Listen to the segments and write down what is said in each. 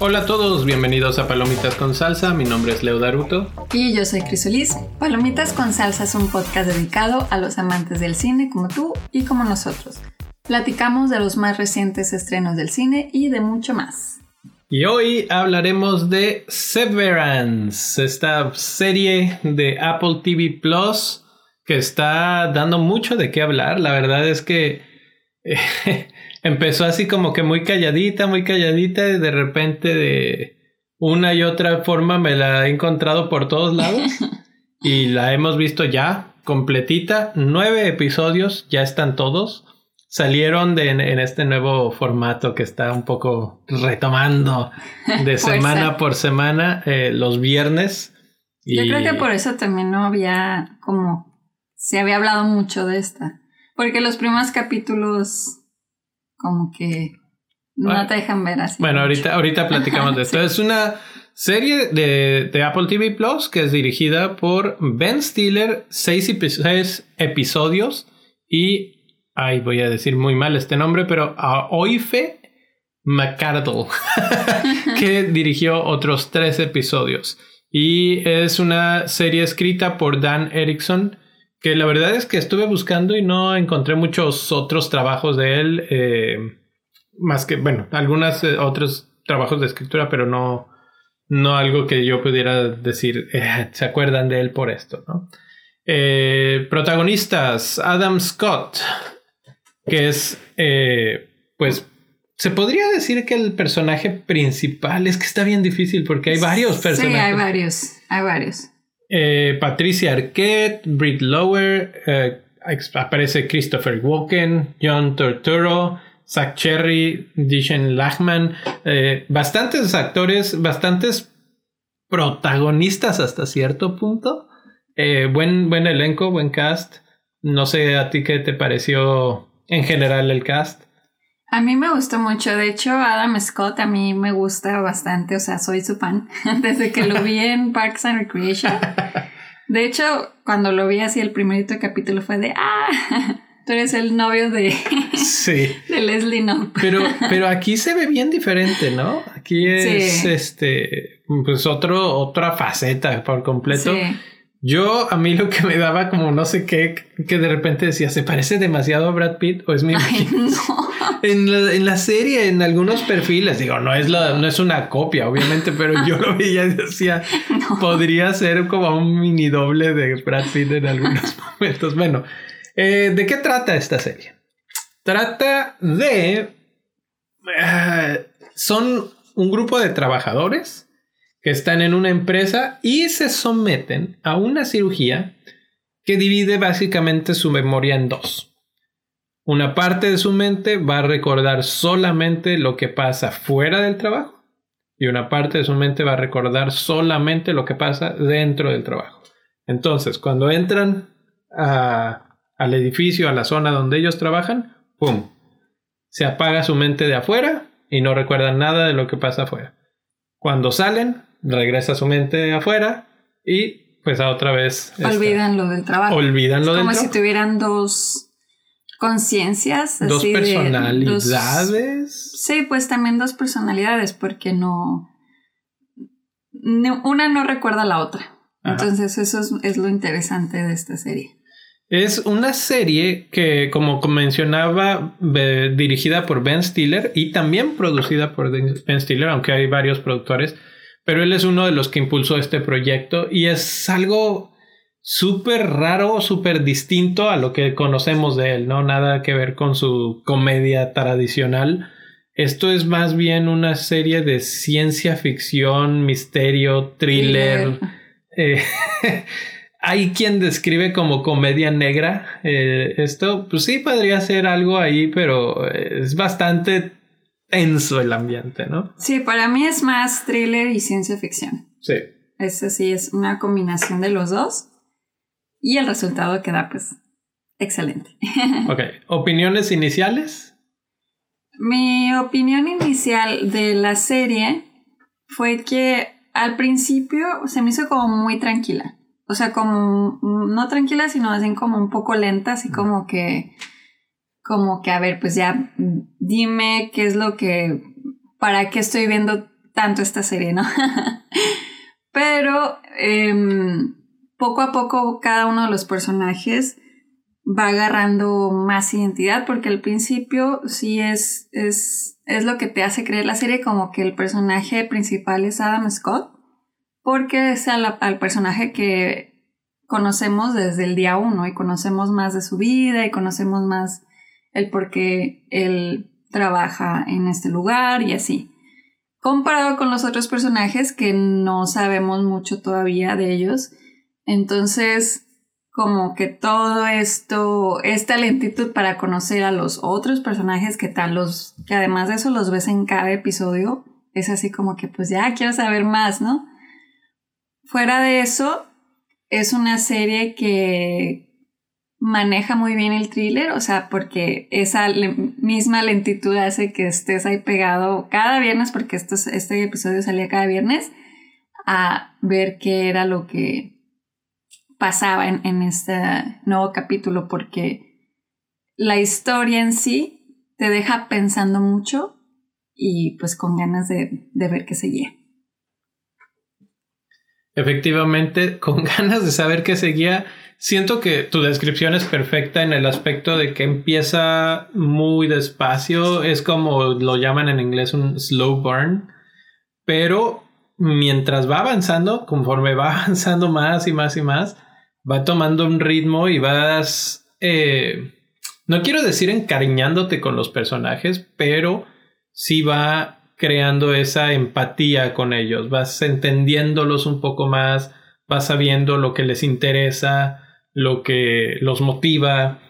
Hola a todos, bienvenidos a Palomitas con Salsa. Mi nombre es Leo Daruto. Y yo soy Crisolis. Palomitas con Salsa es un podcast dedicado a los amantes del cine como tú y como nosotros. Platicamos de los más recientes estrenos del cine y de mucho más. Y hoy hablaremos de Severance, esta serie de Apple TV Plus que está dando mucho de qué hablar. La verdad es que empezó así como que muy calladita, muy calladita y de repente de una y otra forma me la he encontrado por todos lados y la hemos visto ya completita. Nueve episodios, ya están todos. Salieron de, en, este nuevo formato que está un poco retomando de semana por semana eh, los viernes. Yo creo que por eso también no había como se había hablado mucho de esta. Porque los primeros capítulos como que no te dejan ver así. Bueno, ahorita, ahorita platicamos de esto. Es una serie de, de, Apple TV Plus que es dirigida por Ben Stiller, seis, episodios y, ay, voy a decir muy mal este nombre, pero a Oife McCardle, que dirigió otros tres episodios. Y es una serie escrita por Dan Erickson que la verdad es que estuve buscando y no encontré muchos otros trabajos de él, eh, más que, bueno, algunos eh, otros trabajos de escritura, pero no, no algo que yo pudiera decir, eh, se acuerdan de él por esto, protagonistas, Adam Scott, que es, pues, se podría decir que el personaje principal es que está bien difícil porque hay varios personajes. Sí, hay varios, hay varios. Eh, Patricia Arquette, Britt Lower, eh, aparece Christopher Walken, John Turturro, Zach Cherry, Dishen Lachman, eh, bastantes actores, bastantes protagonistas hasta cierto punto. buen, buen elenco, buen cast. No sé a ti qué te pareció en general el cast. A mí me gustó mucho, de hecho Adam Scott a mí me gusta bastante, o sea, soy su fan desde que lo vi en Parks and Recreation. De hecho, cuando lo vi así el primerito capítulo fue de, ah, tú eres el novio de, sí. de Leslie No. Pero, pero aquí se ve bien diferente, ¿no? Aquí es este, pues otro, otra faceta por completo. Sí. Yo, a mí lo que me daba como no sé qué, que de repente decía, ¿se parece demasiado a Brad Pitt o es mi Ay, no. en, la, en la serie, en algunos perfiles, digo, no es, la, no es una copia, obviamente, pero yo lo veía y decía, podría ser como un mini doble de Brad Pitt en algunos momentos. Bueno, eh, ¿de qué trata esta serie? Trata de... Eh, son un grupo de trabajadores están en una empresa y se someten a una cirugía que divide básicamente su memoria en dos. Una parte de su mente va a recordar solamente lo que pasa fuera del trabajo y una parte de su mente va a recordar solamente lo que pasa dentro del trabajo. Entonces, cuando entran al edificio, a la zona donde ellos trabajan, ¡pum! Se apaga su mente de afuera y no recuerdan nada de lo que pasa afuera. Cuando salen, regresa su mente afuera y pues a otra vez... Olvidan lo del trabajo. Olvidan lo Como si tuvieran dos conciencias. Dos personalidades. sí, pues también dos personalidades porque no... una no recuerda a la otra. Entonces eso es, lo interesante de esta serie. Es una serie que, como mencionaba, dirigida por Ben Stiller y también producida por Ben Stiller, aunque hay varios productores pero él es uno de los que impulsó este proyecto y es algo súper raro, súper distinto a lo que conocemos de él, ¿no? Nada que ver con su comedia tradicional. Esto es más bien una serie de ciencia ficción, misterio, thriller. Eh, hay quien describe como comedia negra. Eh, esto, pues sí, podría ser algo ahí, pero es bastante tenso el ambiente, ¿no? Sí, para mí es más thriller y ciencia ficción. Sí. Es así, es una combinación de los dos y el resultado queda pues excelente. ok, ¿opiniones iniciales? Mi opinión inicial de la serie fue que al principio se me hizo como muy tranquila. o sea, como, no tranquila, sino así como un poco lenta, así como que, como que, a ver, pues ya dime qué es lo que, para qué estoy viendo tanto esta serie, ¿no? Pero em, poco a poco cada uno de los personajes va agarrando más identidad porque al principio sí es, es, es lo que te hace creer la serie como que el personaje principal es Adam Scott porque es al, personaje que conocemos desde el día uno y conocemos más de su vida y conocemos más el por qué él trabaja en este lugar y así. Comparado con los otros personajes que no sabemos mucho todavía de ellos. Entonces, como que todo esto, esta lentitud para conocer a los otros personajes que tal los, que además de eso los ves en cada episodio, es así como que pues ya quiero saber más, ¿no? Fuera de eso, es una serie que maneja muy bien el thriller, o sea, porque esa misma lentitud hace que estés ahí pegado cada viernes, porque este episodio salía cada viernes, a ver qué era lo que pasaba en, en este nuevo capítulo, porque la historia en sí te deja pensando mucho y pues con ganas de, de ver qué seguía. Efectivamente, con ganas de saber qué seguía, siento que tu descripción es perfecta en el aspecto de que empieza muy despacio, es como lo llaman en inglés un slow burn, pero mientras va avanzando, conforme va avanzando más y más y más, va tomando un ritmo y vas, eh, no quiero decir encariñándote con los personajes, pero sí va creando esa empatía con ellos, vas entendiéndolos un poco más, vas sabiendo lo que les interesa, lo que los motiva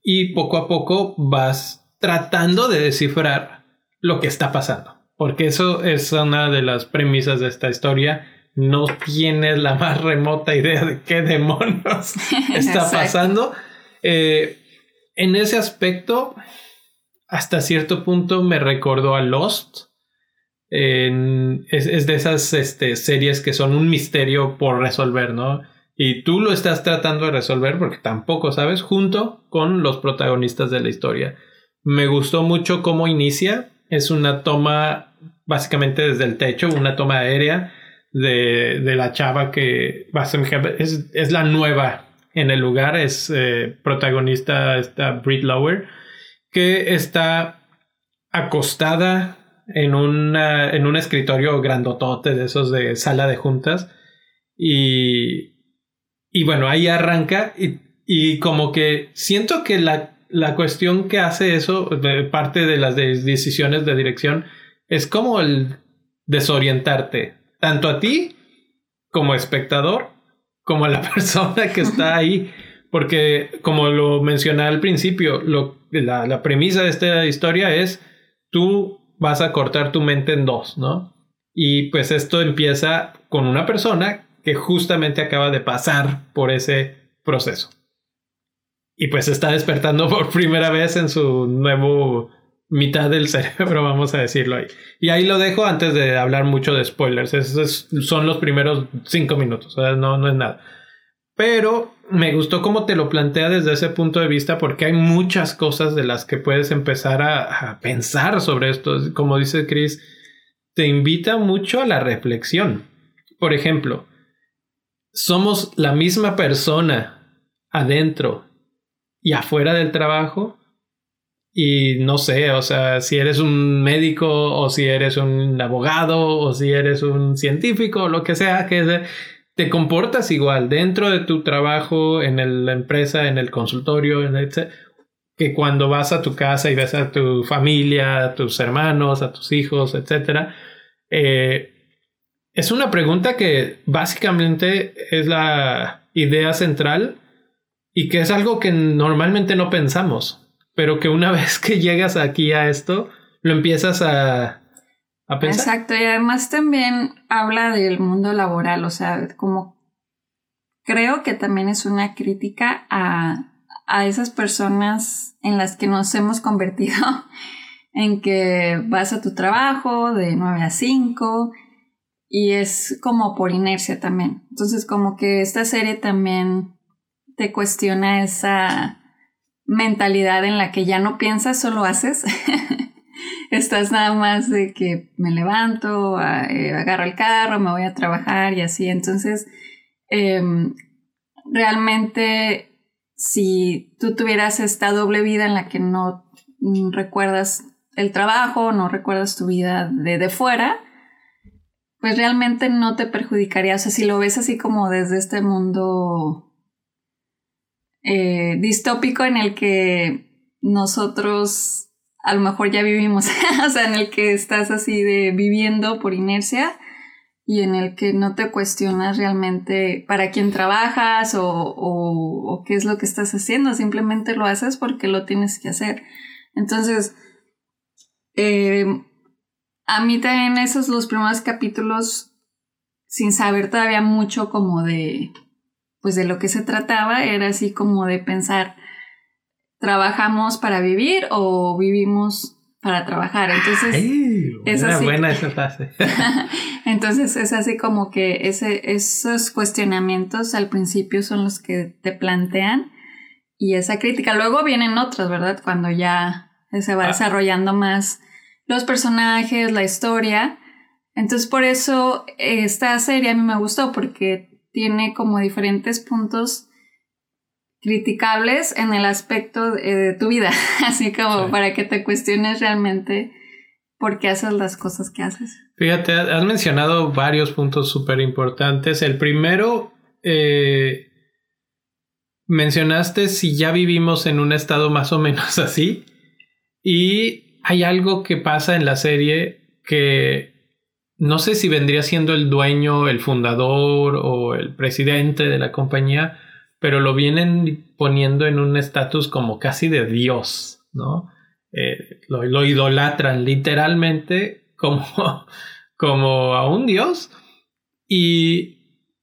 y poco a poco vas tratando de descifrar lo que está pasando. Porque eso es una de las premisas de esta historia. No tienes la más remota idea de qué demonios está pasando. Eh, en ese aspecto, hasta cierto punto me recordó a Lost es, de esas este, series que son un misterio por resolver, ¿no? Y tú lo estás tratando de resolver porque tampoco sabes, junto con los protagonistas de la historia. Me gustó mucho cómo inicia. Es una toma básicamente desde el techo, una toma aérea de, la chava que es, es la nueva en el lugar. Es eh, protagonista, está Brit Lower, que está acostada en, en un escritorio grandotote de esos de sala de juntas. Y, y bueno, ahí arranca y, y como que siento que la, la, cuestión que hace eso, de parte de las decisiones de dirección, es como el desorientarte, tanto a ti como espectador, como a la persona que está ahí. Porque como lo mencioné al principio, lo, la, la premisa de esta historia es tú vas a cortar tu mente en dos, ¿no? Y pues esto empieza con una persona que justamente acaba de pasar por ese proceso. Y pues está despertando por primera vez en su nuevo mitad del cerebro, vamos a decirlo ahí. Y ahí lo dejo antes de hablar mucho de spoilers. Esos son los primeros cinco minutos, no, no es nada. Pero me gustó cómo te lo plantea desde ese punto de vista porque hay muchas cosas de las que puedes empezar a, pensar sobre esto. Como dice Chris, te invita mucho a la reflexión. Por ejemplo, somos la misma persona adentro y afuera del trabajo. Y no sé, o sea, si eres un médico o si eres un abogado o si eres un científico lo que sea, que te comportas igual dentro de tu trabajo, en la empresa, en el consultorio, en que cuando vas a tu casa y ves a tu familia, a tus hermanos, a tus hijos, etc. es una pregunta que básicamente es la idea central y que es algo que normalmente no pensamos, pero que una vez que llegas aquí a esto, lo empiezas a, Exacto, y además también habla del mundo laboral, o sea, como creo que también es una crítica a, a esas personas en las que nos hemos convertido, en que vas a tu trabajo de 9 a 5 y es como por inercia también. Entonces como que esta serie también te cuestiona esa mentalidad en la que ya no piensas, solo haces. Estás nada más de que me levanto, eh, agarro el carro, me voy a trabajar y así. Entonces, em, realmente si tú tuvieras esta doble vida en la que no recuerdas el trabajo, no recuerdas tu vida de, de fuera, pues realmente no te perjudicaría. O sea, si lo ves así como desde este mundo eh, distópico en el que nosotros a lo mejor ya vivimos, o sea, en el que estás así de viviendo por inercia y en el que no te cuestionas realmente para quién trabajas o, o, qué es lo que estás haciendo, simplemente lo haces porque lo tienes que hacer. Entonces, eh, a mí también esos los primeros capítulos, sin saber todavía mucho como de, pues de lo que se trataba, era así como de pensar, ¿trabajamos para vivir o vivimos para trabajar. Entonces, es así. buena esa frase. Entonces, es así como que ese, esos cuestionamientos al principio son los que te plantean y esa crítica. Luego vienen otras, ¿verdad? Cuando ya se va ah. desarrollando más los personajes, la historia. Entonces, por eso esta serie a mí me gustó porque tiene como diferentes puntos criticables en el aspecto eh, de, tu vida, así como para que te cuestiones realmente por qué haces las cosas que haces. Fíjate, has mencionado varios puntos súper importantes. El primero, eh, mencionaste si ya vivimos en un estado más o menos así. Y hay algo que pasa en la serie que no sé si vendría siendo el dueño, el fundador o el presidente de la compañía, pero lo vienen poniendo en un estatus como casi de Dios, ¿no? Eh, lo, idolatran literalmente como, como a un Dios. Y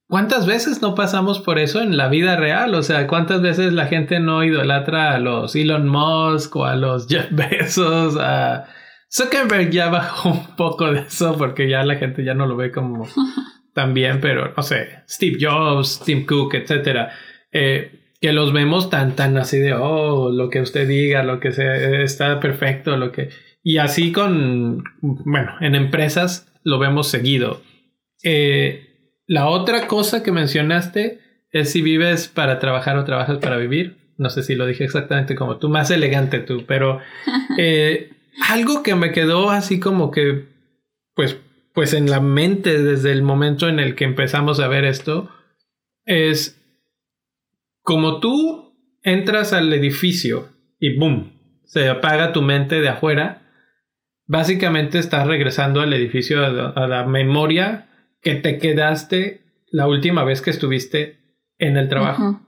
¿cuántas veces no pasamos por eso en la vida real? O sea, ¿cuántas veces la gente no idolatra a los Elon Musk o a los Jeff Bezos? A Zuckerberg ya bajó un poco de eso porque ya la gente ya no lo ve como tan bien, pero no sé, Steve Jobs, Tim Cook, etcétera eh, que los vemos tan, tan así de, oh, lo que usted diga, lo que sea, está perfecto, lo que... Y así con, bueno, en empresas lo vemos seguido. Eh, la otra cosa que mencionaste es si vives para trabajar o trabajas para vivir. No sé si lo dije exactamente como tú, más elegante tú, pero eh, algo que me quedó así como que, pues, pues en la mente desde el momento en el que empezamos a ver esto, es como tú entras al edificio y ¡boom! se apaga tu mente de afuera, básicamente estás regresando al edificio a la, memoria que te quedaste la última vez que estuviste en el trabajo.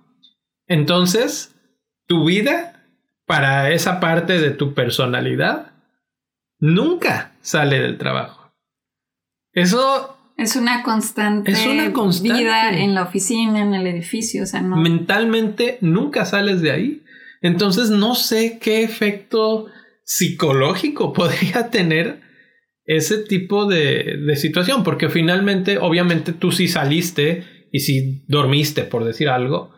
Entonces, tu vida para esa parte de tu personalidad nunca sale del trabajo. Eso es una constante, es una constante vida en la oficina, en el edificio, o sea, no. Mentalmente nunca sales de ahí. Entonces no sé qué efecto psicológico podría tener ese tipo de, de situación, porque finalmente, obviamente tú sí saliste y sí dormiste, por decir algo,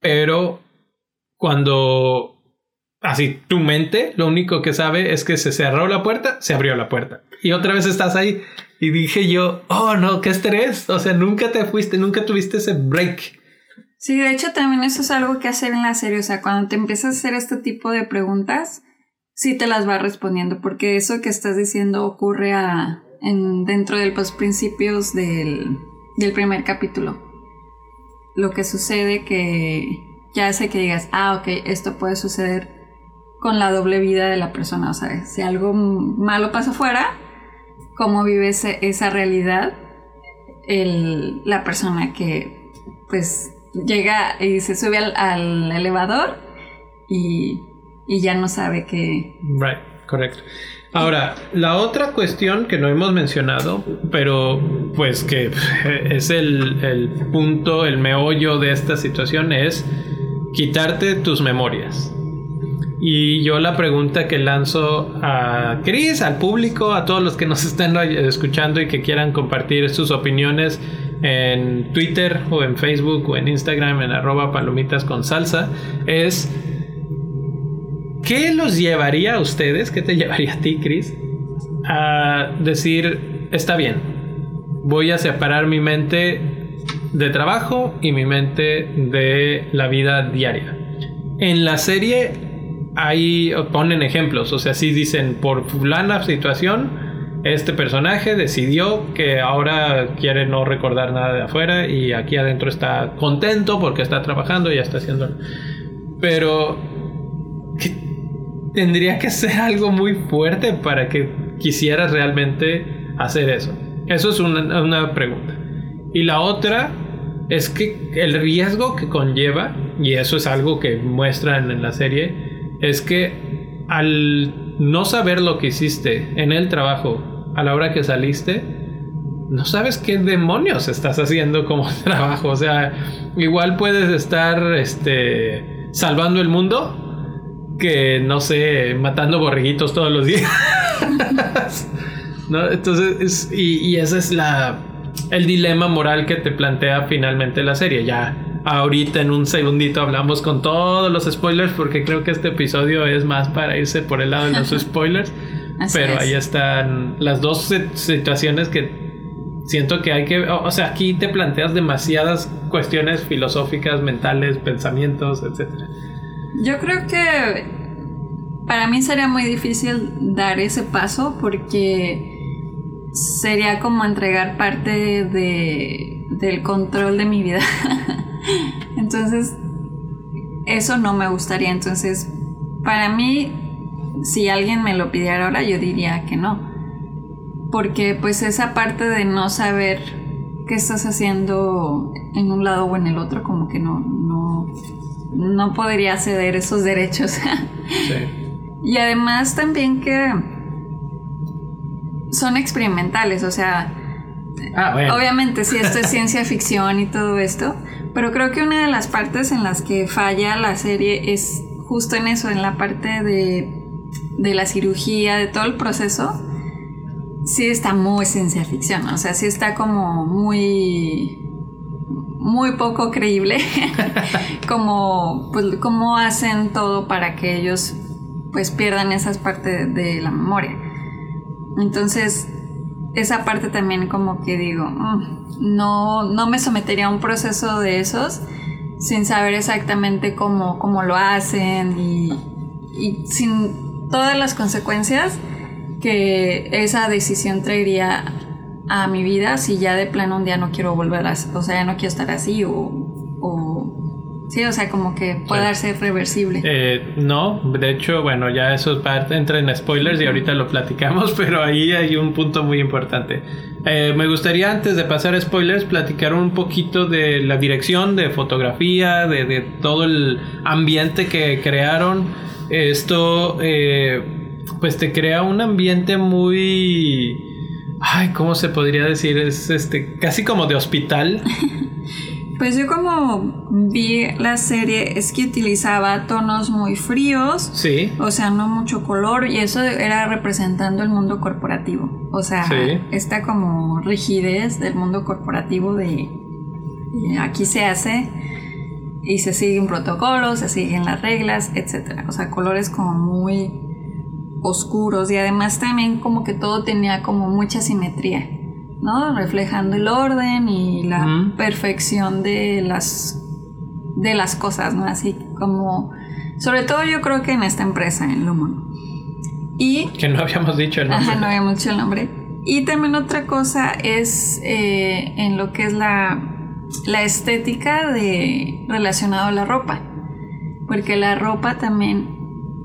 pero cuando así tu mente lo único que sabe es que se cerró la puerta, se abrió la puerta y otra vez estás ahí y dije yo, oh no, qué estrés. O sea, nunca te fuiste, nunca tuviste ese break. Sí, de hecho también eso es algo que hacer en la serie. O sea, cuando te empiezas a hacer este tipo de preguntas, sí te las va respondiendo. Porque eso que estás diciendo ocurre a, en, dentro de los principios del, del primer capítulo. Lo que sucede que ya hace que digas, ah, ok, esto puede suceder con la doble vida de la persona. O sea, si algo malo pasa afuera, cómo vive esa realidad el, la persona que pues llega y se sube al, elevador y, y, ya no sabe que... Right, correcto. Ahora, la otra cuestión que no hemos mencionado, pero pues que es el, el punto, el meollo de esta situación es quitarte tus memorias. Y yo la pregunta que lanzo a Chris, al público, a todos los que nos estén escuchando y que quieran compartir sus opiniones en Twitter o en Facebook o en Instagram en arroba palomitas con salsa, es ¿qué los llevaría a ustedes? ¿Qué te llevaría a ti, Chris? A decir, está bien, voy a separar mi mente de trabajo y mi mente de la vida diaria. En la serie ahí ponen ejemplos, o sea, sí dicen por fulana situación, este personaje decidió que ahora quiere no recordar nada de afuera y aquí adentro está contento porque está trabajando y ya está haciendo... Pero tendría que ser algo muy fuerte para que quisieras realmente hacer eso. Eso es una, una pregunta. Y la otra es que el riesgo que conlleva, y eso es algo que muestran en la serie, es que al no saber lo que hiciste en el trabajo a la hora que saliste, no sabes qué demonios estás haciendo como trabajo. O sea, igual puedes estar este, salvando el mundo que, no sé, matando borreguitos todos los días. ¿No? Entonces, y, y ese es la, el dilema moral que te plantea finalmente la serie. Ya ahorita en un segundito hablamos con todos los spoilers porque creo que este episodio es más para irse por el lado de los spoilers. pero ahí están las dos situaciones que siento que hay que, o sea, aquí te planteas demasiadas cuestiones filosóficas, mentales, pensamientos, etcétera. Yo creo que para mí sería muy difícil dar ese paso porque sería como entregar parte de, del control de mi vida Entonces, eso no me gustaría. Entonces, para mí, si alguien me lo pidiera ahora, yo diría que no. Porque pues esa parte de no saber qué estás haciendo en un lado o en el otro, como que no, no, no podría ceder esos derechos. Y además también que son experimentales, o sea, ah, obviamente si esto es ciencia ficción y todo esto, pero creo que una de las partes en las que falla la serie es justo en eso, en la parte de, de la cirugía, de todo el proceso. Sí está muy ciencia ficción, o sea, sí está como muy muy poco creíble como pues cómo hacen todo para que ellos pues pierdan esas partes de la memoria. Entonces, esa parte también como que digo, mm, no, no me sometería a un proceso de esos sin saber exactamente cómo, cómo lo hacen y, y, sin todas las consecuencias que esa decisión traería a mi vida si ya de plano un día no quiero volver a, o sea, ya no quiero estar así o Sí, o sea, como que pueda ser reversible. Eh, no, de hecho, bueno, ya eso parte, entra en spoilers y ahorita lo platicamos, pero ahí hay un punto muy importante. Eh, me gustaría antes de pasar a spoilers platicar un poquito de la dirección de fotografía, de, todo el ambiente que crearon. Esto, eh, pues te crea un ambiente muy... Ay, ¿cómo se podría decir? Es este, casi como de hospital. Pues yo como vi la serie es que utilizaba tonos muy fríos. Sí. O sea, no mucho color y eso era representando el mundo corporativo. O sea, esta como rigidez del mundo corporativo de aquí se hace y se siguen protocolos, se siguen las reglas, etc. O sea, colores como muy oscuros y además también como que todo tenía como mucha simetría. ¿no? Reflejando el orden y la perfección de las, de las cosas, ¿no? Así como, sobre todo yo creo que en esta empresa, en Lumon. Y... Que no habíamos dicho el nombre. Ajá, no habíamos dicho el nombre. Y también otra cosa es eh, en lo que es la, la estética de, relacionado a la ropa. Porque la ropa también,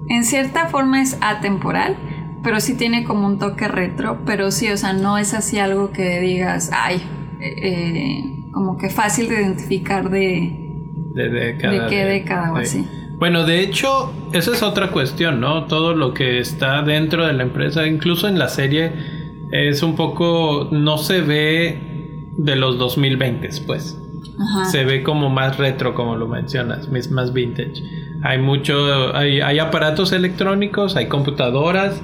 en cierta forma, es atemporal pero sí tiene como un toque retro, pero sí, o sea, no es así algo que digas, ay, eh, como que fácil de identificar de, de, década, de qué década o así. Bueno, de hecho, esa es otra cuestión, ¿no? Todo lo que está dentro de la empresa, incluso en la serie, es un poco, no se ve de los 2020, pues. Se ve como más retro, como lo mencionas, más vintage. Hay mucho, hay, hay aparatos electrónicos, hay computadoras,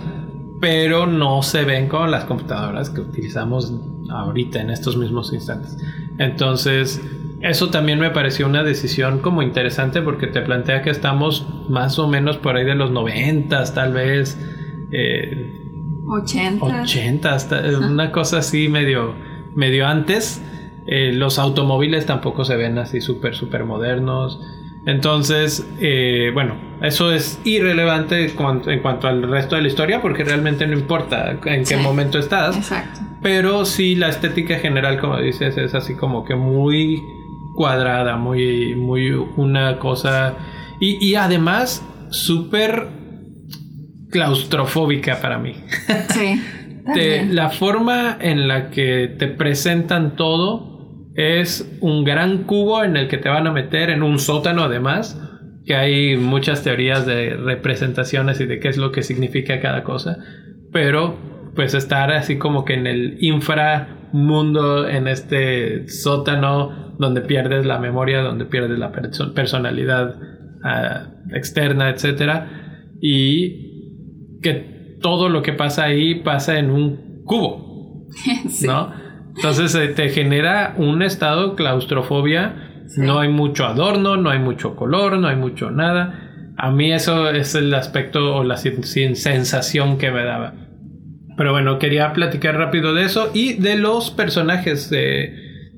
pero no se ven con las computadoras que utilizamos ahorita en estos mismos instantes. Entonces, eso también me pareció una decisión como interesante porque te plantea que estamos más o menos por ahí de los 90 tal vez. Eh, 80. 80, una cosa así medio, medio antes. Eh, los automóviles tampoco se ven así súper, súper modernos. Entonces, eh, bueno, eso es irrelevante en cuanto al resto de la historia porque realmente no importa en qué momento estás. Exacto. Pero sí, la estética general, como dices, es así como que muy cuadrada, muy, muy una cosa. Y, además, súper claustrofóbica para mí. Sí. la forma en la que te presentan todo es un gran cubo en el que te van a meter en un sótano además, que hay muchas teorías de representaciones y de qué es lo que significa cada cosa, pero pues estar así como que en el inframundo, en este sótano donde pierdes la memoria, donde pierdes la personalidad ah, externa, etcétera, y que todo lo que pasa ahí pasa en un cubo, ¿no? Entonces eh, te genera un estado de claustrofobia. No hay mucho adorno, no hay mucho color, no hay mucho nada. A mí eso es el aspecto o la sensación que me daba. Pero bueno, quería platicar rápido de eso y de los personajes.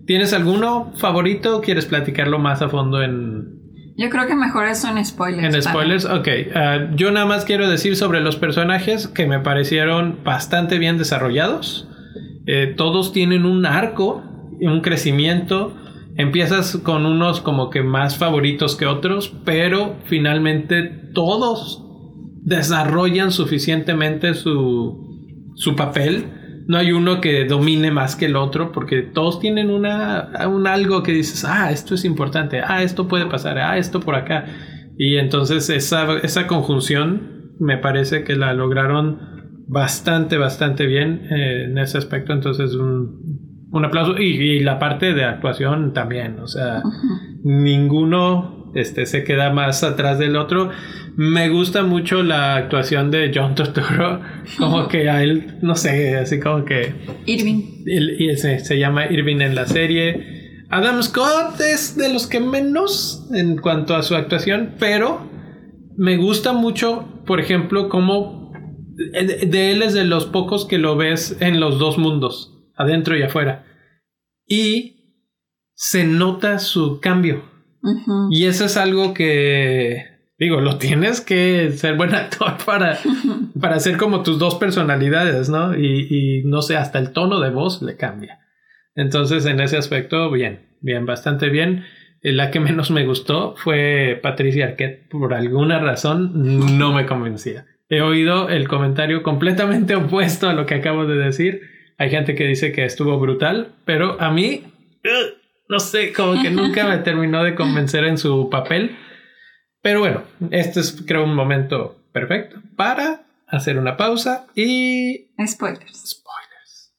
¿Tienes alguno favorito? ¿Quieres platicarlo más a fondo en... Yo creo que mejor son spoilers. En spoilers, ok. Ah, yo nada más quiero decir sobre los personajes que me parecieron bastante bien desarrollados. Eh, todos tienen un arco, un crecimiento. Empiezas con unos como que más favoritos que otros, pero finalmente todos desarrollan suficientemente su, su papel. No hay uno que domine más que el otro porque todos tienen una, un algo que dices, ah, esto es importante, ah, esto puede pasar, ah, esto por acá. Y entonces esa, esa conjunción me parece que la lograron bastante, bastante bien eh, en ese aspecto. Entonces un, un aplauso. Y, la parte de actuación también. O sea, ninguno este, se queda más atrás del otro. Me gusta mucho la actuación de John Turturro, como que a él, no sé, así como que... Irving. y se, se llama Irving en la serie. Adam Scott es de los que menos en cuanto a su actuación, pero me gusta mucho, por ejemplo, como de él es de los pocos que lo ves en los dos mundos, adentro y afuera. Y se nota su cambio. Y eso es algo que Digo, lo tienes que ser buen actor para, para hacer como tus dos personalidades, ¿no? Y, y, no sé, hasta el tono de voz le cambia. Entonces, en ese aspecto, bien, bien, bastante bien. Eh, la que menos me gustó fue Patricia Arquette. Por alguna razón, no me convencía. He oído el comentario completamente opuesto a lo que acabo de decir. Hay gente que dice que estuvo brutal, pero a mí, no sé, como que nunca me terminó de convencer en su papel. Pero bueno, este es creo un momento perfecto para hacer una pausa y... Spoilers. Spoilers.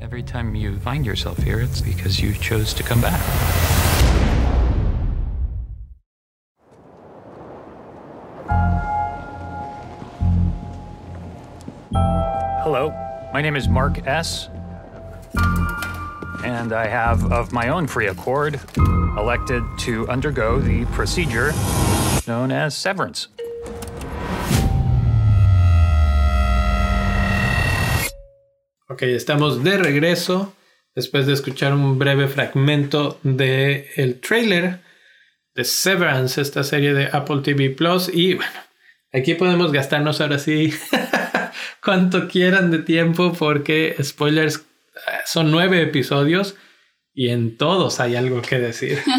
Every time you find yourself here, it's because you chose to come back. Hello, my name is Mark S. And I have, of my own free accord, elected to undergo the procedure known as severance. Ok, estamos de regreso después de escuchar un breve fragmento de el trailer de Severance, esta serie de Apple TV Plus. Y bueno, aquí podemos gastarnos ahora sí cuanto quieran de tiempo porque spoilers eh, son nueve episodios y en todos hay algo que decir.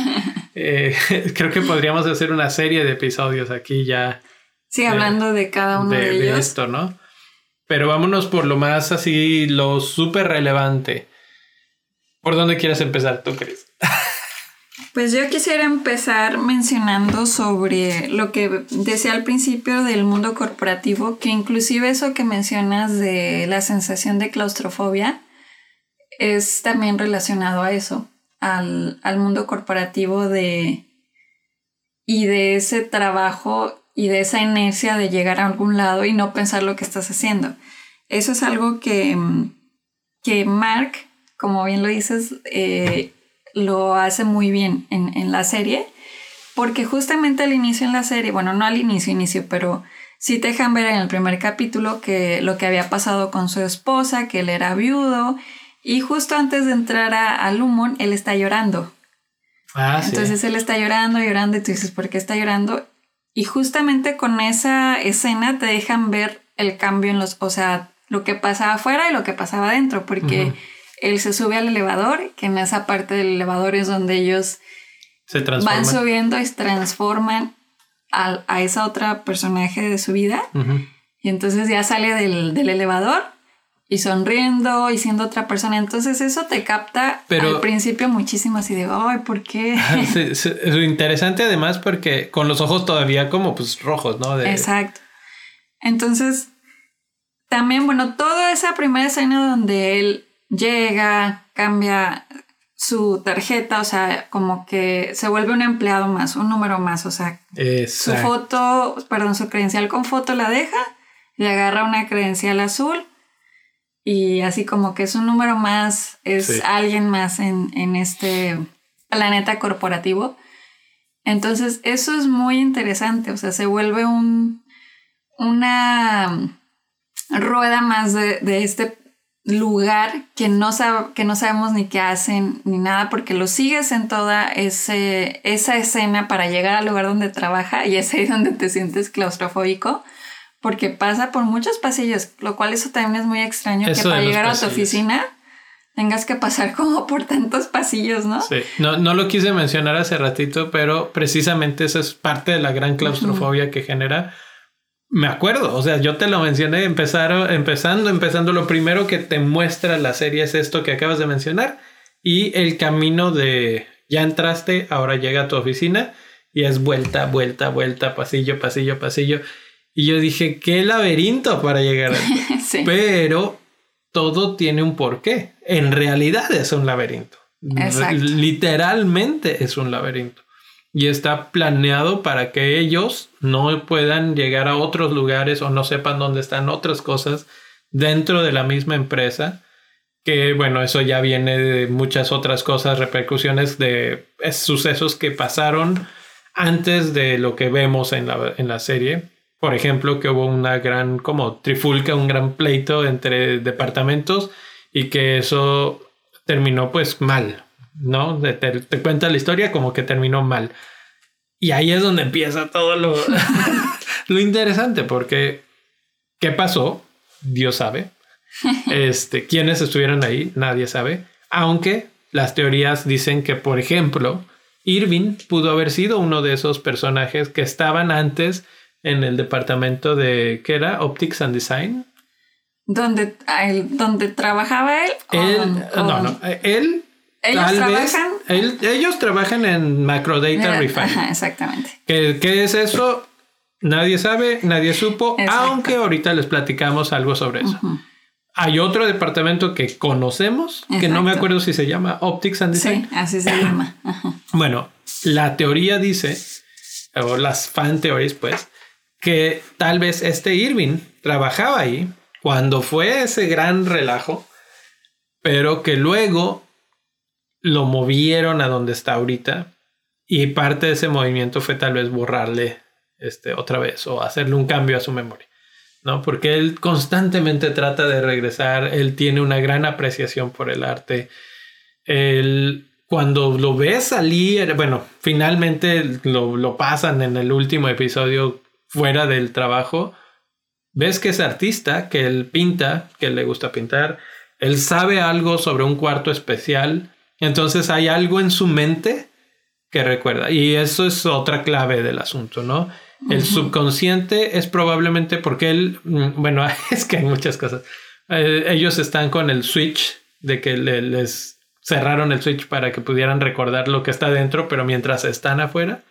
Eh, creo que podríamos hacer una serie de episodios aquí ya. Sí, hablando de, cada uno de, ellos. De esto, ¿no? Pero vámonos por lo más así, lo súper relevante. ¿Por dónde quieres empezar tú, Cris? Pues yo quisiera empezar mencionando sobre lo que decía al principio del mundo corporativo, que inclusive eso que mencionas de la sensación de claustrofobia es también relacionado a eso al, al mundo corporativo de y de ese trabajo y de esa inercia de llegar a algún lado y no pensar lo que estás haciendo. Eso es algo que, que Mark, como bien lo dices, eh, lo hace muy bien en, en, la serie, porque justamente al inicio en la serie, bueno, no al inicio, inicio, pero sí te dejan ver en el primer capítulo que lo que había pasado con su esposa, que él era viudo, y justo antes de entrar a, a Lumon, él está llorando. Ah, Entonces él está llorando, llorando, y tú dices, ¿por qué está llorando? Y justamente con esa escena te dejan ver el cambio en los, o sea, lo que pasaba afuera y lo que pasaba adentro, porque él se sube al elevador, que en esa parte del elevador es donde ellos se van subiendo y se transforman a, a, esa otra personaje de su vida. Y entonces ya sale del, del, elevador y sonriendo y siendo otra persona. Entonces eso te capta al principio muchísimo así de, ay, ¿por qué? es interesante además porque con los ojos todavía como pues rojos, ¿no? Exacto. Entonces, también, bueno, toda esa primera escena donde él llega, cambia su tarjeta, o sea, como que se vuelve un empleado más, un número más, o sea, su foto, perdón, su credencial con foto la deja, le agarra una credencial azul y así como que es un número más, es alguien más en, en este planeta corporativo. Entonces, eso es muy interesante, o sea, se vuelve un, una rueda más de, este lugar que no, que no sabemos ni qué hacen ni nada porque lo sigues en toda ese, esa escena para llegar al lugar donde trabaja y es ahí donde te sientes claustrofóbico porque pasa por muchos pasillos, lo cual eso también es muy extraño que para llegar a tu oficina tengas que pasar como por tantos pasillos, ¿no? Sí, no, no lo quise mencionar hace ratito, pero precisamente esa es parte de la gran claustrofobia que genera me acuerdo, o sea, yo te lo mencioné empezar, empezando, empezando, lo primero que te muestra la serie es esto que acabas de mencionar y el camino de ya entraste, ahora llega a tu oficina y es vuelta, vuelta, vuelta, pasillo, pasillo, pasillo. Y yo dije, qué laberinto para llegar a sí. Pero todo tiene un porqué. En realidad es un laberinto. Literalmente es un laberinto y está planeado para que ellos no puedan llegar a otros lugares o no sepan dónde están otras cosas dentro de la misma empresa. Que bueno, eso ya viene de muchas otras cosas, repercusiones de sucesos que pasaron antes de lo que vemos en la, en la serie. Por ejemplo, que hubo una gran como trifulca, un gran pleito entre departamentos y que eso terminó pues mal, ¿no? Te, te, cuenta la historia como que terminó mal. Y ahí es donde empieza todo lo, lo interesante, porque ¿qué pasó? Dios sabe. Este, ¿Quiénes estuvieron ahí? Nadie sabe. Aunque las teorías dicen que, por ejemplo, Irving pudo haber sido uno de esos personajes que estaban antes en el departamento de, ¿qué era? Optics and Design. ¿Donde, donde trabajaba él? él no, no. Él ellos trabajan. ellos trabajan en Macrodata Refine. exactamente. ¿Qué, ¿Qué, es eso? Nadie sabe, nadie supo, aunque ahorita les platicamos algo sobre eso. Hay otro departamento que conocemos, que no me acuerdo si se llama Optics and Design. Sí, así se llama. Bueno, la teoría dice, o las fan theories, pues, que tal vez este Irving trabajaba ahí cuando fue ese gran relajo, pero que luego lo movieron a donde está ahorita y parte de ese movimiento fue tal vez borrarle este otra vez o hacerle un cambio a su memoria, ¿no? Porque él constantemente trata de regresar, él tiene una gran apreciación por el arte. Él, cuando lo ves salir, bueno, finalmente lo, lo pasan en el último episodio fuera del trabajo, ves que es artista, que él pinta, que le gusta pintar, él sabe algo sobre un cuarto especial entonces hay algo en su mente que recuerda. Y eso es otra clave del asunto, ¿no? El subconsciente es probablemente porque él, mm, bueno, es que hay muchas cosas. Eh, ellos están con el switch de que les cerraron el switch para que pudieran recordar lo que está dentro, pero mientras están afuera.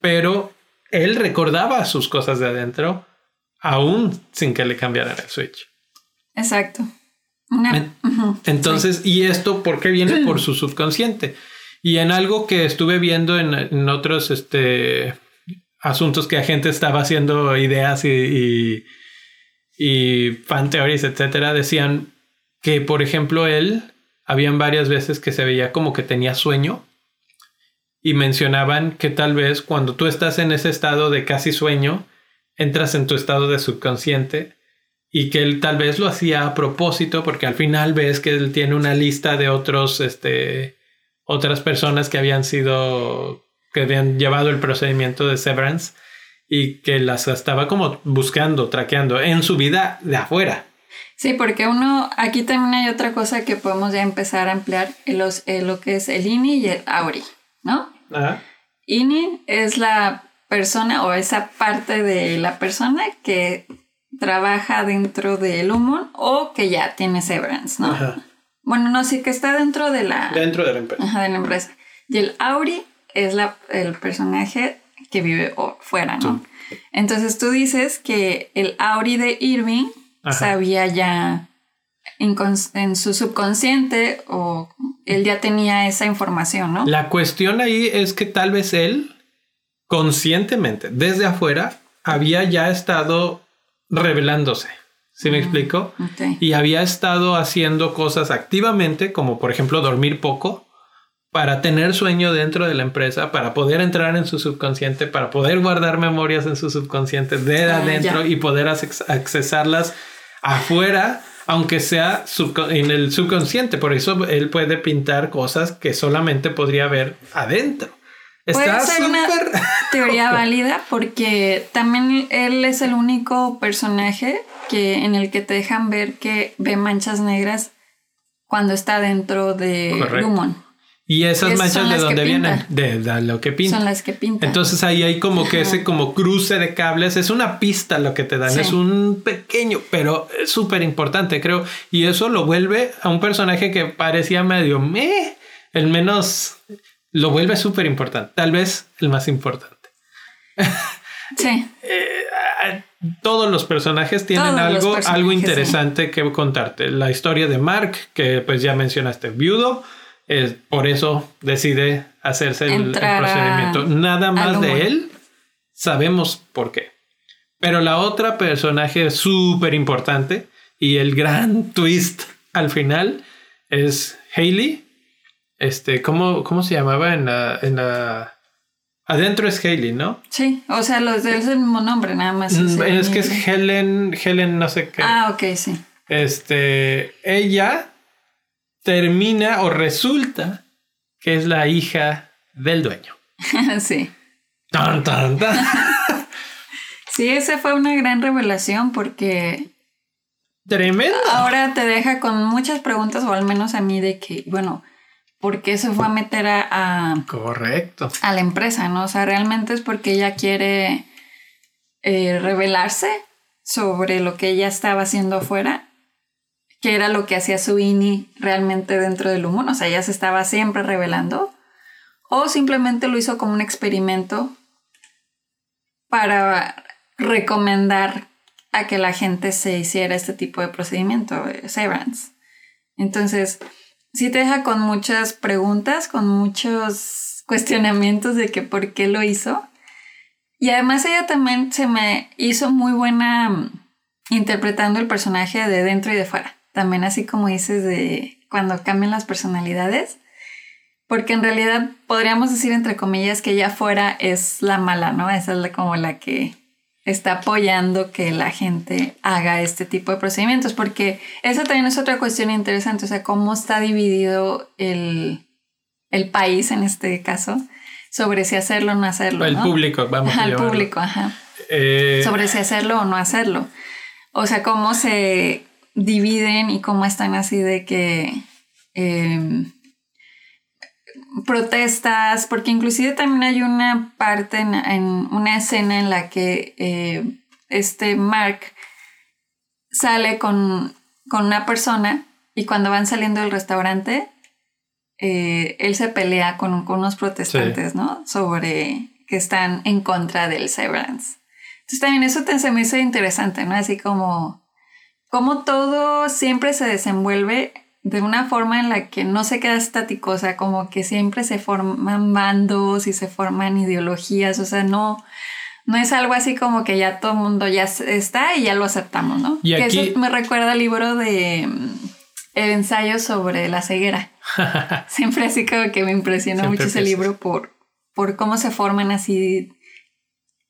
Pero él recordaba sus cosas de adentro aún sin que le cambiaran el switch. Exacto. Entonces, ¿y esto por qué viene? Por su subconsciente. Y en algo que estuve viendo en, otros este, asuntos que la gente estaba haciendo ideas y, y, fan theories, etcétera, decían que, por ejemplo, él, habían varias veces que se veía como que tenía sueño y mencionaban que tal vez cuando tú estás en ese estado de casi sueño, entras en tu estado de subconsciente y que él tal vez lo hacía a propósito porque al final ves que él tiene una lista de otros, este, otras personas que habían sido, que habían llevado el procedimiento de severance y que las estaba como buscando, traqueando en su vida de afuera. Sí, porque uno, aquí también hay otra cosa que podemos ya empezar a ampliar, los, lo que es el INI y el AURI, ¿no? Ajá. INI es la persona o esa parte de la persona que trabaja dentro del humo o que ya tiene severance, ¿no? Bueno, no, sí que está dentro de la... Dentro de la empresa. Ajá, de la empresa. Y el Auri es la, el personaje que vive fuera, ¿no? Entonces tú dices que el Auri de Irving sabía ya en, su subconsciente o él ya tenía esa información, ¿no? La cuestión ahí es que tal vez él conscientemente, desde afuera, había ya estado revelándose. ¿Sí me mm, explico? Y había estado haciendo cosas activamente, como por ejemplo dormir poco, para tener sueño dentro de la empresa, para poder entrar en su subconsciente, para poder guardar memorias en su subconsciente de ah, adentro y poder accesarlas afuera, aunque sea en el subconsciente. Por eso él puede pintar cosas que solamente podría ver adentro. Puede ser una teoría válida porque también él es el único personaje que en el que te dejan ver que ve manchas negras cuando está dentro de Lumon. Y esas manchas de dónde vienen? De, lo que pinta. Son las que pintan. Entonces ahí hay como que ese como cruce de cables. Es una pista lo que te dan. Es un pequeño, pero es súper importante, creo. Y eso lo vuelve a un personaje que parecía medio meh, el menos lo vuelve súper importante, tal vez el más importante. Sí. Eh, todos los personajes tienen algo, algo interesante que contarte. La historia de Mark, que pues ya mencionaste, viudo, por eso decide hacerse el, procedimiento. Nada más de él sabemos por qué. Pero la otra personaje súper importante y el gran twist al final es Hayley, este, ¿cómo, cómo se llamaba en la, en la... Adentro es Hailey, ¿no? Sí, o sea, los de él es el mismo nombre, nada más. Mm, es, que es Helen, Helen no sé qué. Ah, ok, sí. Este, ella termina o resulta que es la hija del dueño. sí. Tan, tan, tan. sí, esa fue una gran revelación porque... Tremendo. Ahora te deja con muchas preguntas, o al menos a mí, de que, bueno, porque se fue a meter a, Correcto. a la empresa, ¿no? O sea, realmente es porque ella quiere eh, revelarse sobre lo que ella estaba haciendo afuera, que era lo que hacía su INI realmente dentro del humo, o sea, ella se estaba siempre revelando, o simplemente lo hizo como un experimento para recomendar a que la gente se hiciera este tipo de procedimiento, eh, severance. Entonces, sí te deja con muchas preguntas, con muchos cuestionamientos de que por qué lo hizo. Y además ella también se me hizo muy buena mm, interpretando el personaje de dentro y de fuera. También así como dices de cuando cambian las personalidades. Porque en realidad podríamos decir entre comillas que ella fuera es la mala, ¿no? Esa es como la que está apoyando que la gente haga este tipo de procedimientos, porque esa también es otra cuestión interesante, o sea, cómo está dividido el, país en este caso sobre si hacerlo o no hacerlo. El público, vamos a El público, ajá. Eh, sobre si hacerlo o no hacerlo. O sea, cómo se dividen y cómo están así de que... Em, protestas, porque inclusive también hay una parte en, una escena en la que eh, este Mark sale con, una persona y cuando van saliendo del restaurante, eh, él se pelea con, unos protestantes, ¿no? Sobre que están en contra del severance. Entonces también eso te, se me hizo interesante, ¿no? Así como como todo siempre se desenvuelve de una forma en la que no se queda estático, o sea, como que siempre se forman bandos y se forman ideologías, o sea, no, no es algo así como que ya todo el mundo ya está y ya lo aceptamos, ¿no? Y que aquí- eso me recuerda al libro de mm, el ensayo sobre la ceguera. Siempre así como que me impresiona Siempre mucho ese piensas. libro por, por cómo se forman así,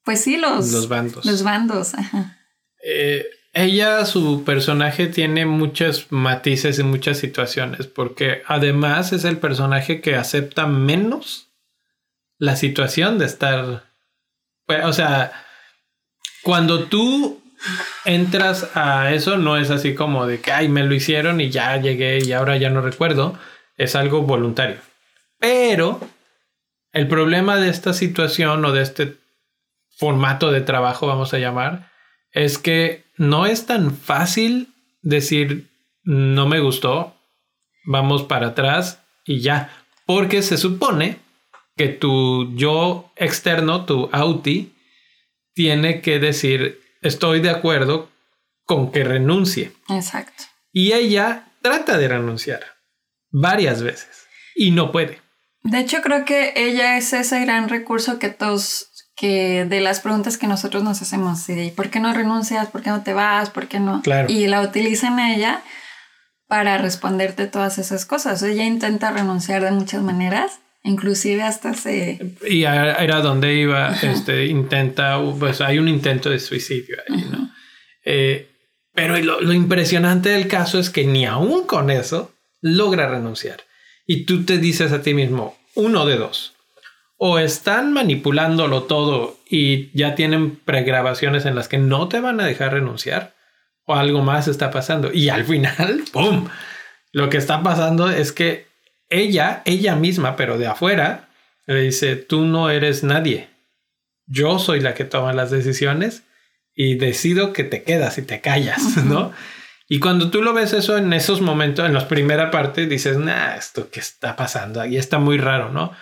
pues sí, los, Los bandos. Los bandos, ajá. Eh, ella, su personaje, tiene muchos matices y muchas situaciones, porque además es el personaje que acepta menos la situación de estar. O sea, cuando tú entras a eso, no es así como de que, ay, me lo hicieron y ya llegué y ahora ya no recuerdo. Es algo voluntario. Pero el problema de esta situación o de este formato de trabajo, vamos a llamar, es que no es tan fácil decir no me gustó, vamos para atrás y ya, porque se supone que tu yo externo, tu auti, tiene que decir estoy de acuerdo con que renuncie. Exacto. Y ella trata de renunciar varias veces y no puede. De hecho, creo que ella es ese gran recurso que todos, que de las preguntas que nosotros nos hacemos, ¿sí? ¿por qué no renuncias? ¿Por qué no te vas? ¿Por qué no? Claro. Y la utilizan a ella para responderte todas esas cosas. Ella intenta renunciar de muchas maneras, inclusive hasta se... Y era donde iba, este, intenta, pues hay un intento de suicidio ahí, ¿no? Eh, pero lo, lo impresionante del caso es que ni aún con eso logra renunciar. Y tú te dices a ti mismo, uno de dos. O están manipulándolo todo y ya tienen pregrabaciones en las que no te van a dejar renunciar, o algo más está pasando. Y al final, ¡pum! Lo que está pasando es que ella, ella misma, pero de afuera, le dice, tú no eres nadie. Yo soy la que toma las decisiones y decido que te quedas y te callas, ¿no? Y cuando tú lo ves eso en esos momentos, en la primera parte, dices, nah, esto que está pasando, ahí está muy raro, ¿no?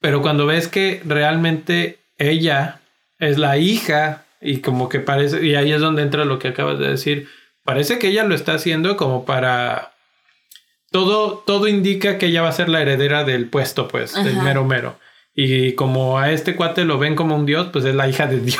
Pero cuando ves que realmente ella es la hija y como que parece, y ahí es donde entra lo que acabas de decir, parece que ella lo está haciendo como para... Todo, todo indica que ella va a ser la heredera del puesto, pues, del Ajá. mero mero. Y como a este cuate lo ven como un dios, pues es la hija de Dios.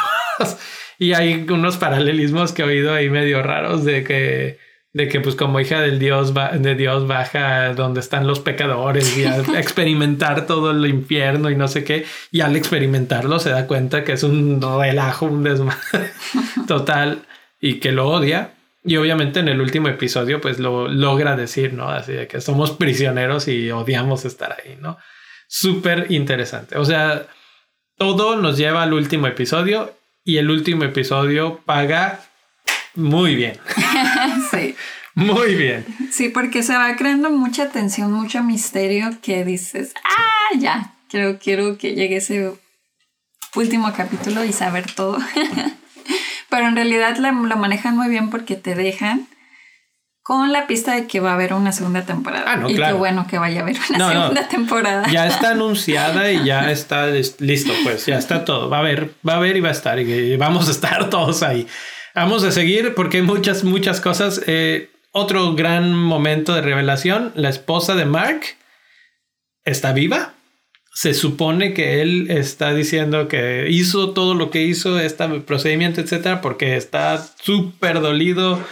y hay unos paralelismos que he oído ahí medio raros de que, de que pues como hija del dios, va- de Dios baja donde están los pecadores y a experimentar todo el infierno y no sé qué. Y al experimentarlo se da cuenta que es un relajo, un desmadre total y que lo odia. Y obviamente en el último episodio pues lo logra decir, ¿no? Así de que somos prisioneros y odiamos estar ahí, ¿no? Súper interesante. O sea, todo nos lleva al último episodio y el último episodio paga muy bien, sí. muy bien. sí, porque se va creando mucha tensión, mucho misterio que dices, ah, ya, quiero, quiero que llegue ese último capítulo y saber todo. Pero en realidad la- lo manejan muy bien porque te dejan con la pista de que va a haber una segunda temporada. Ah, no, y claro. qué bueno que vaya a haber una No, no. segunda temporada. Ya está anunciada y ya está lis- listo, pues ya está todo. Va a haber, va a haber y va a estar y vamos a estar todos ahí. Vamos a seguir porque hay muchas, muchas cosas. Eh, otro gran momento de revelación, la esposa de Mark está viva. Se supone que él está diciendo que hizo todo lo que hizo, este procedimiento, etcétera, porque está súper dolido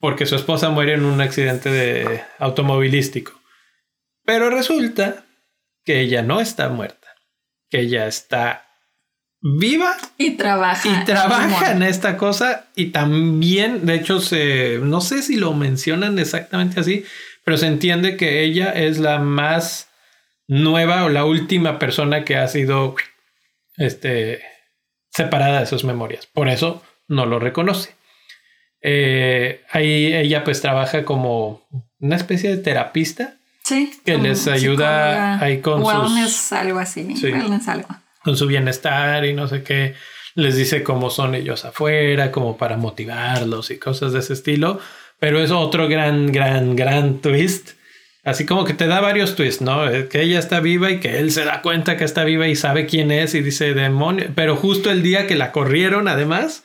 porque su esposa muere en un accidente de automovilístico. Pero resulta que ella no está muerta, que ella está viva Y trabaja. y trabaja en esta cosa y también, de hecho, se, no sé si lo mencionan exactamente así, pero se entiende que ella es la más nueva o la última persona que ha sido este, separada de sus memorias. Por eso no lo reconoce. Eh, ahí ella pues trabaja como una especie de terapista Sí. que les ayuda ahí con sus- Wellness, algo así. Sí. Wellness, algo. Con su bienestar y no sé qué. Les dice cómo son ellos afuera, como para motivarlos y cosas de ese estilo. Pero es otro gran, gran, gran twist. Así como que te da varios twists, ¿no? Eh, Que ella está viva y que él se da cuenta que está viva y sabe quién es y dice demonio. Pero justo el día que la corrieron, además,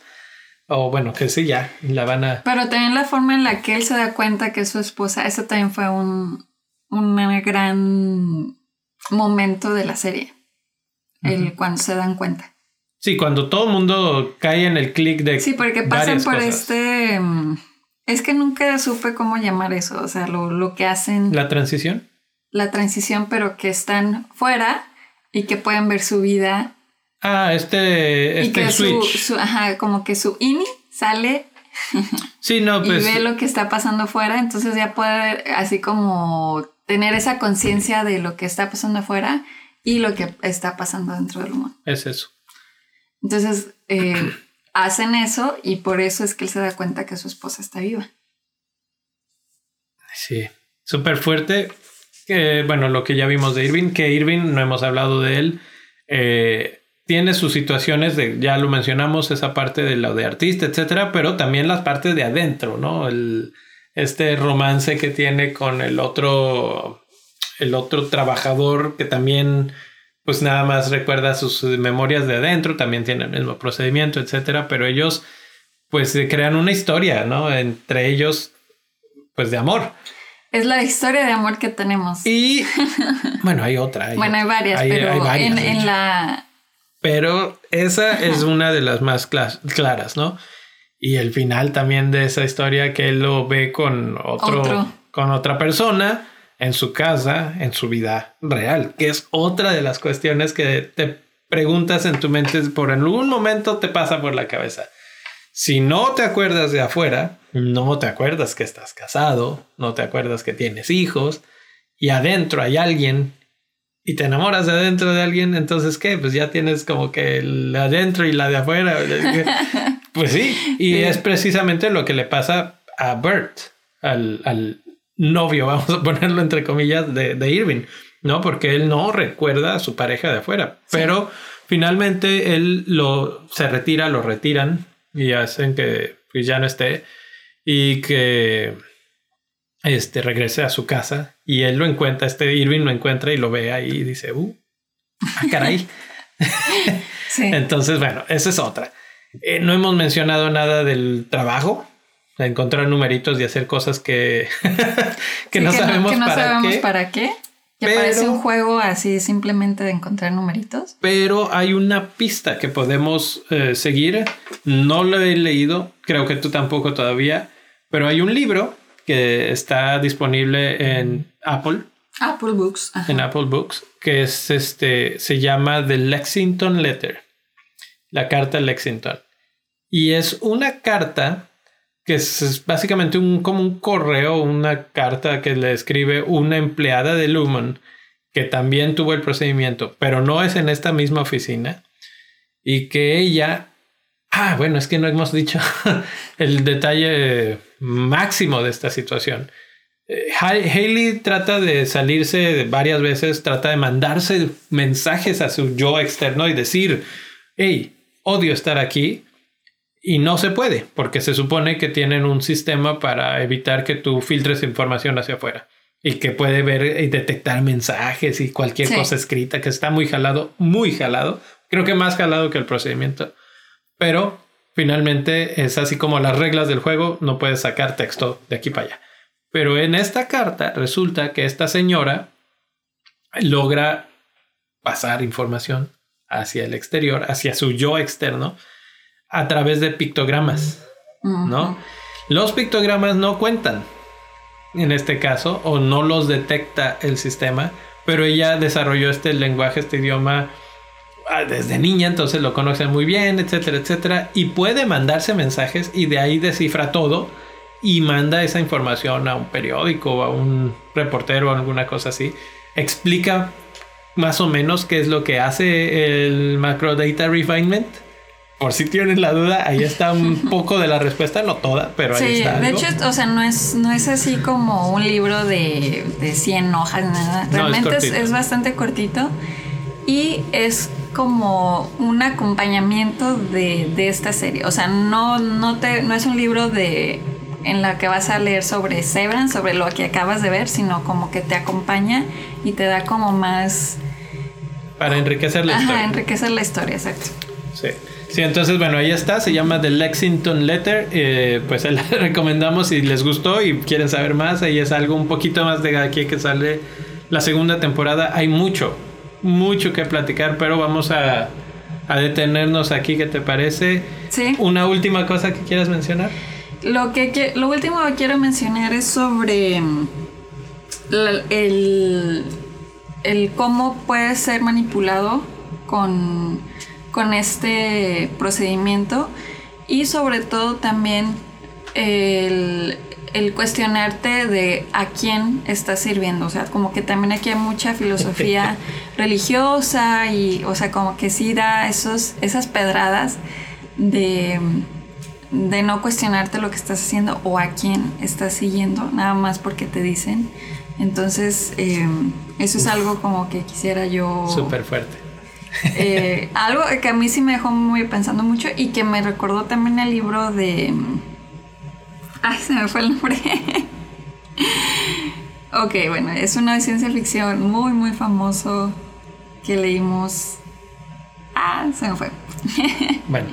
O bueno, que sí, ya la van a. Pero también la forma en la que él se da cuenta que es su esposa, eso también fue un, un gran momento de la serie. El, cuando se dan cuenta. Sí, cuando todo el mundo cae en el clic de. Sí, porque pasan por este. Mm, es que nunca supe cómo llamar eso. O sea, lo, lo que hacen. ¿La transición? La transición, pero que están fuera y que pueden ver su vida Ah, este, este y que switch. Su, ajá, como que su ini sale sí, no, pues, y ve lo que está pasando afuera, entonces ya puede así como tener esa conciencia de lo que está pasando afuera y lo que está pasando dentro del humano. Es eso. Entonces eh, hacen eso y por eso es que él se da cuenta que su esposa está viva. Sí, súper fuerte. Bueno, lo que ya vimos de Irving, que Irving, no hemos hablado de él. Eh, tiene sus situaciones de, ya lo mencionamos, esa parte de lo de artista, etcétera, pero también las partes de adentro, ¿no? El, este romance que tiene con el otro, el otro trabajador que también, pues nada más recuerda sus memorias de adentro, también tiene el mismo procedimiento, etcétera, pero ellos, pues crean una historia, ¿no? Entre ellos, pues de amor. Es la historia de amor que tenemos. Y bueno, hay otra. bueno, hay varias, pero en, la, pero esa es una de las más claras, ¿no? Y el final también de esa historia que él lo ve con otro, con otra persona en su casa, en su vida real, que es otra de las cuestiones que te preguntas en tu mente por algún momento te pasa por la cabeza. Si no te acuerdas de afuera, no te acuerdas que estás casado, no te acuerdas que tienes hijos y adentro hay alguien y te enamoras de adentro de alguien, entonces ¿qué? Pues ya tienes como que la adentro y la de afuera. pues sí, y es precisamente lo que le pasa a Bert, al, novio, vamos a ponerlo entre comillas, de, de, Irving, ¿no? Porque él no recuerda a su pareja de afuera, pero finalmente él lo, se retira, lo retiran y hacen que pues, ya no esté y que este, regrese a su casa y él lo encuentra, este Irving lo encuentra y lo ve ahí y dice, uh, ah, caray. Entonces, bueno, esa es otra. Eh, no hemos mencionado nada del trabajo, de encontrar numeritos y hacer cosas que, que no sabemos, que no para, sabemos qué. para qué. Que parece un juego así simplemente de encontrar numeritos. Pero hay una pista que podemos eh, seguir. No lo he leído, creo que tú tampoco todavía, pero hay un libro que está disponible en Apple. Apple Books. En Apple Books, que es este, se llama The Lexington Letter, la carta Lexington. Y es una carta que es, básicamente un, como un correo, una carta que le escribe una empleada de Lumen que también tuvo el procedimiento, pero no es en esta misma oficina. Y que ella Ah, bueno, es que no hemos dicho el detalle máximo de esta situación. Eh, Haley trata de salirse varias veces, trata de mandarse mensajes a su yo externo y decir, hey, odio estar aquí. Y no se puede, porque se supone que tienen un sistema para evitar que tú filtres información hacia afuera. Y que puede ver y detectar mensajes y cualquier cosa escrita que está muy jalado, muy jalado. Creo que más jalado que el procedimiento pero finalmente es así como las reglas del juego, no puedes sacar texto de aquí para allá. Pero en esta carta resulta que esta señora logra pasar información hacia el exterior, hacia su yo externo, a través de pictogramas, ¿no? Los pictogramas no cuentan en este caso, o no los detecta el sistema, pero ella desarrolló este lenguaje, este idioma Ah, desde niña, entonces lo conocen muy bien, etcétera, etcétera, y puede mandarse mensajes y de ahí descifra todo y manda esa información a un periódico o a un reportero o alguna cosa así. Explica más o menos qué es lo que hace el macro data refinement. Por si tienen la duda, ahí está un poco de la respuesta, no toda, pero ahí está. De hecho, o sea, no es, no es así como un libro de, de 100 hojas, nada. Realmente es, bastante cortito y es como un acompañamiento de, esta serie. O sea, no, no, te, no es un libro de en la que vas a leer sobre Severance, sobre lo que acabas de ver, sino como que te acompaña y te da como más... Para enriquecer la Ajá, historia. enriquecer la historia, exacto. Sí. Sí, entonces, bueno, ahí está, se llama The Lexington Letter. Eh, pues se la recomendamos si les gustó y quieren saber más. Ahí es algo un poquito más de aquí que sale la segunda temporada. Hay mucho, mucho que platicar, pero vamos a, a detenernos aquí, ¿qué te parece? Sí. Una última cosa que quieras mencionar. Lo, que, lo último que quiero mencionar es sobre mm, la- el, el cómo puede ser manipulado con, con este procedimiento y sobre todo también el, el cuestionarte de a quién estás sirviendo. O sea, como que también aquí hay mucha filosofía religiosa y, o sea, como que sí da esos, esas pedradas de, de no cuestionarte lo que estás haciendo o a quién estás siguiendo, nada más porque te dicen. Entonces, eh, eso es algo como que quisiera yo... Súper fuerte. Eh, algo que a mí sí me dejó muy pensando mucho y que me recordó también el libro de... Ay, se me fue el nombre. ok, bueno, es una de ciencia ficción muy, muy famoso que leímos... Ah, se me fue. Bueno,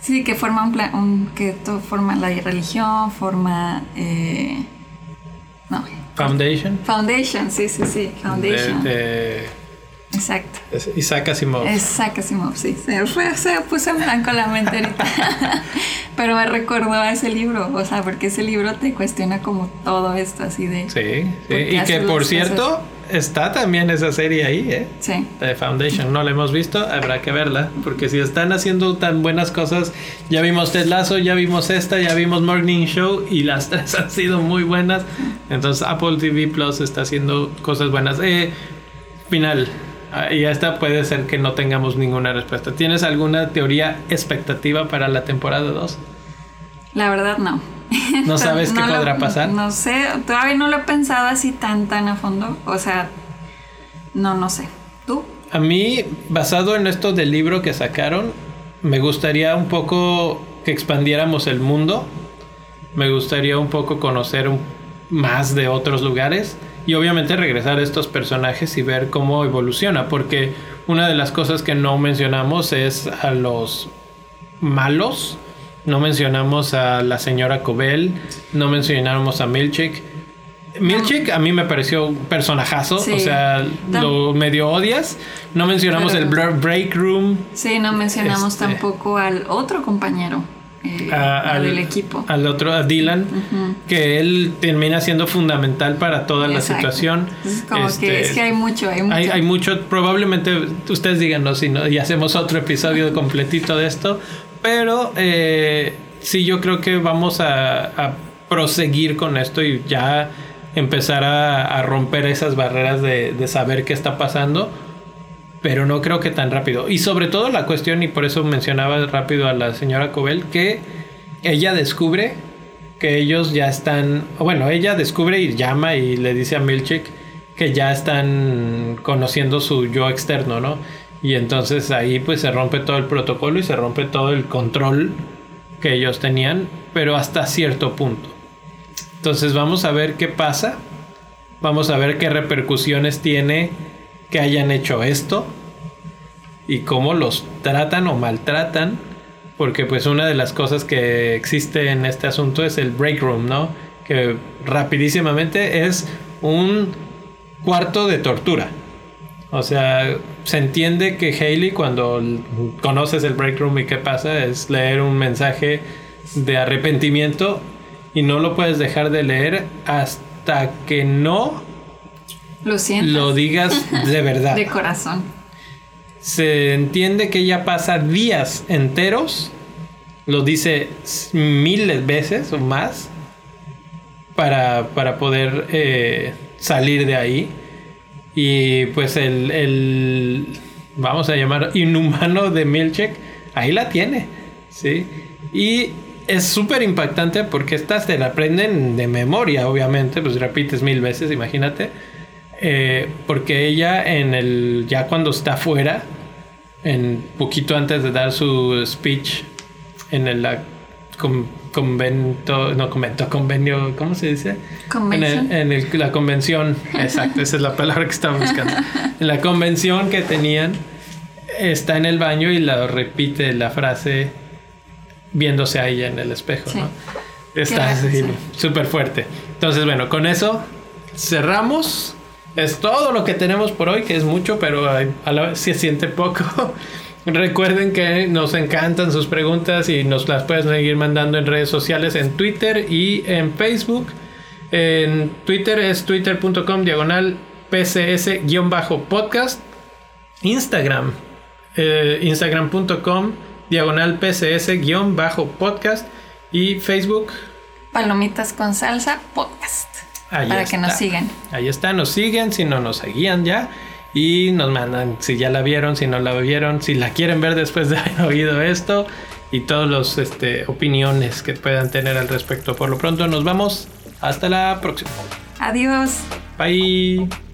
Sí, que forma un plan, un- que todo forma la religión, forma... eh, no, Foundation. Foundation, sí, sí, sí, Foundation. De, de Exacto. Isaac Asimov. Es Asimov, sí. Se, fue, se puso en blanco la mente ahorita. Pero me recordó a ese libro, o sea, porque ese libro te cuestiona como todo esto así de... Sí, sí. Y que por cosas. cierto, está también esa serie ahí, ¿eh? Sí. de Foundation. No la hemos visto, habrá que verla. Porque si están haciendo tan buenas cosas, ya vimos Ted Lasso, ya vimos esta, ya vimos Morning Show y las tres han sido muy buenas. Entonces Apple TV Plus está haciendo cosas buenas. Eh, final. Ah, Y esta puede ser que no tengamos ninguna respuesta. ¿Tienes alguna teoría expectativa para la temporada 2? La verdad no. ¿No sabes qué lo- podrá pasar? No sé, todavía no lo he pensado así tan tan a fondo. O sea, no, no sé. ¿Tú? A mí, basado en esto del libro que sacaron, me gustaría un poco que expandiéramos el mundo. Me gustaría un poco conocer un- más de otros lugares. Y obviamente regresar a estos personajes y ver cómo evoluciona. Porque una de las cosas que no mencionamos es a los malos. No mencionamos a la señora Cobel. No mencionamos a Milchik. Milchik a mí me pareció un personajazo. Sí. O sea, lo medio odias. No mencionamos Pero- el break room. Sí, no mencionamos Este- tampoco al otro compañero a- al, del equipo. Al otro, a Dylan. Que él termina siendo fundamental para toda la situación. Es como Este, que es que hay mucho, hay mucho. hay, hay mucho, probablemente ustedes díganos si no, y hacemos otro episodio completito de esto, pero eh, sí yo creo que vamos a, a proseguir con esto y ya empezar a, a romper esas barreras de, de saber qué está pasando, pero no creo que tan rápido. Y sobre todo la cuestión, y por eso mencionaba rápido a la señora Cobel, que ella descubre que ellos ya están, bueno, ella descubre y llama y le dice a Milchik que ya están conociendo su yo externo, ¿no? Y entonces ahí pues se rompe todo el protocolo y se rompe todo el control que ellos tenían, pero hasta cierto punto. Entonces vamos a ver qué pasa, vamos a ver qué repercusiones tiene que hayan hecho esto y cómo los tratan o maltratan, porque pues una de las cosas que existe en este asunto es el break room, ¿no? Que rapidísimamente es un cuarto de tortura. O sea, se entiende que Haley cuando conoces el break room y qué pasa es leer un mensaje de arrepentimiento y no lo puedes dejar de leer hasta que no Lo siento. lo digas de verdad. de corazón. Se entiende que ella pasa días enteros, lo dice miles veces o más, para, para poder eh, salir de ahí. Y pues el, el, vamos a llamar, inhumano de Milchek, ahí la tiene, ¿sí? Y es súper impactante porque estas te la aprenden de memoria, obviamente, pues repites mil veces, imagínate. Eh, porque ella en el, ya cuando está fuera, en poquito antes de dar su speech en el la- con- convento, no convento, convenio, ¿cómo se dice? En, el- Convention. en el- la convención, exacto, esa es la palabra que estaba buscando. En la convención que tenían, está en el baño y la repite la frase viéndose a ella en el espejo, Sí. ¿no? Está súper fuerte. Entonces, bueno, con eso cerramos. Es todo lo que tenemos por hoy, que es mucho, pero a la vez se siente poco. Recuerden que nos encantan sus preguntas y nos las pueden seguir mandando en redes sociales, en Twitter y en Facebook. En Twitter es twitter.com diagonal pcs-podcast. Instagram, eh, instagram.com diagonal pcs-podcast. Y Facebook, Palomitas con salsa podcast. Ahí para que nos sigan. Ahí está, nos siguen, si no nos seguían ya. Y nos mandan si ya la vieron, si no la vieron, si la quieren ver después de haber oído esto. Y todas las este, opiniones que puedan tener al respecto. Por lo pronto nos vamos. Hasta la próxima. Adiós. Bye.